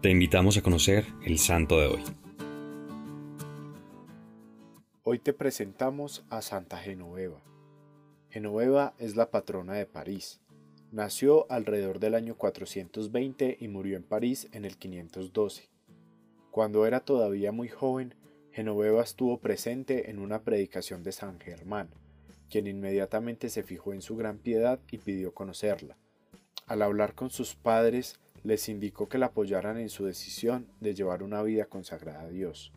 Te invitamos a conocer el santo de hoy. Hoy te presentamos a Santa Genoveva. Genoveva es la patrona de París. Nació alrededor del año 420 y murió en París en el 512. Cuando era todavía muy joven, Genoveva estuvo presente en una predicación de San Germán, quien inmediatamente se fijó en su gran piedad y pidió conocerla. Al hablar con sus padres, les indicó que la apoyaran en su decisión de llevar una vida consagrada a Dios.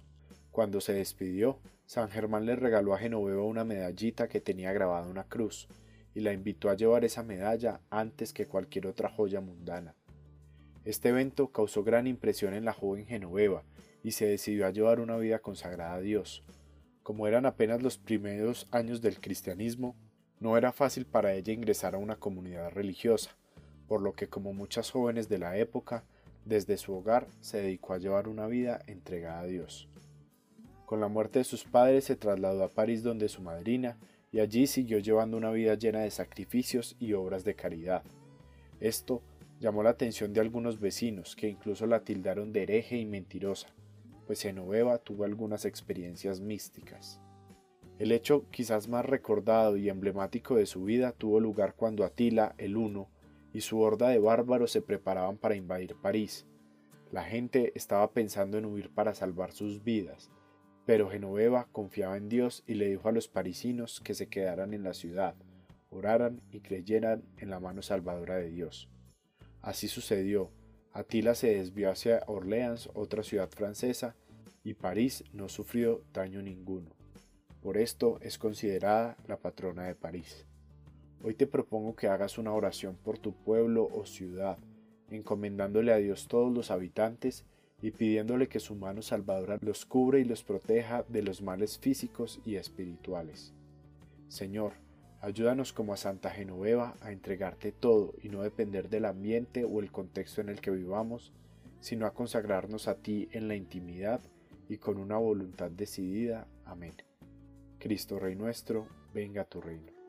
Cuando se despidió, San Germán le regaló a Genoveva una medallita que tenía grabada una cruz, y la invitó a llevar esa medalla antes que cualquier otra joya mundana. Este evento causó gran impresión en la joven Genoveva, y se decidió a llevar una vida consagrada a Dios. Como eran apenas los primeros años del cristianismo, no era fácil para ella ingresar a una comunidad religiosa, por lo que como muchas jóvenes de la época, desde su hogar se dedicó a llevar una vida entregada a Dios. Con la muerte de sus padres se trasladó a París donde su madrina y allí siguió llevando una vida llena de sacrificios y obras de caridad. Esto llamó la atención de algunos vecinos que incluso la tildaron de hereje y mentirosa, pues Genoveva tuvo algunas experiencias místicas. El hecho quizás más recordado y emblemático de su vida tuvo lugar cuando Atila el Uno y su horda de bárbaros se preparaban para invadir París. La gente estaba pensando en huir para salvar sus vidas, pero Genoveva confiaba en Dios y le dijo a los parisinos que se quedaran en la ciudad, oraran y creyeran en la mano salvadora de Dios. Así sucedió. Atila se desvió hacia Orleans, otra ciudad francesa, y París no sufrió daño ninguno. Por esto es considerada la patrona de París. Hoy te propongo que hagas una oración por tu pueblo o ciudad, encomendándole a Dios todos los habitantes y pidiéndole que su mano salvadora los cubre y los proteja de los males físicos y espirituales. Señor, ayúdanos como a Santa Genoveva a entregarte todo y no depender del ambiente o el contexto en el que vivamos, sino a consagrarnos a ti en la intimidad y con una voluntad decidida. Amén. Cristo Rey nuestro, venga a tu reino.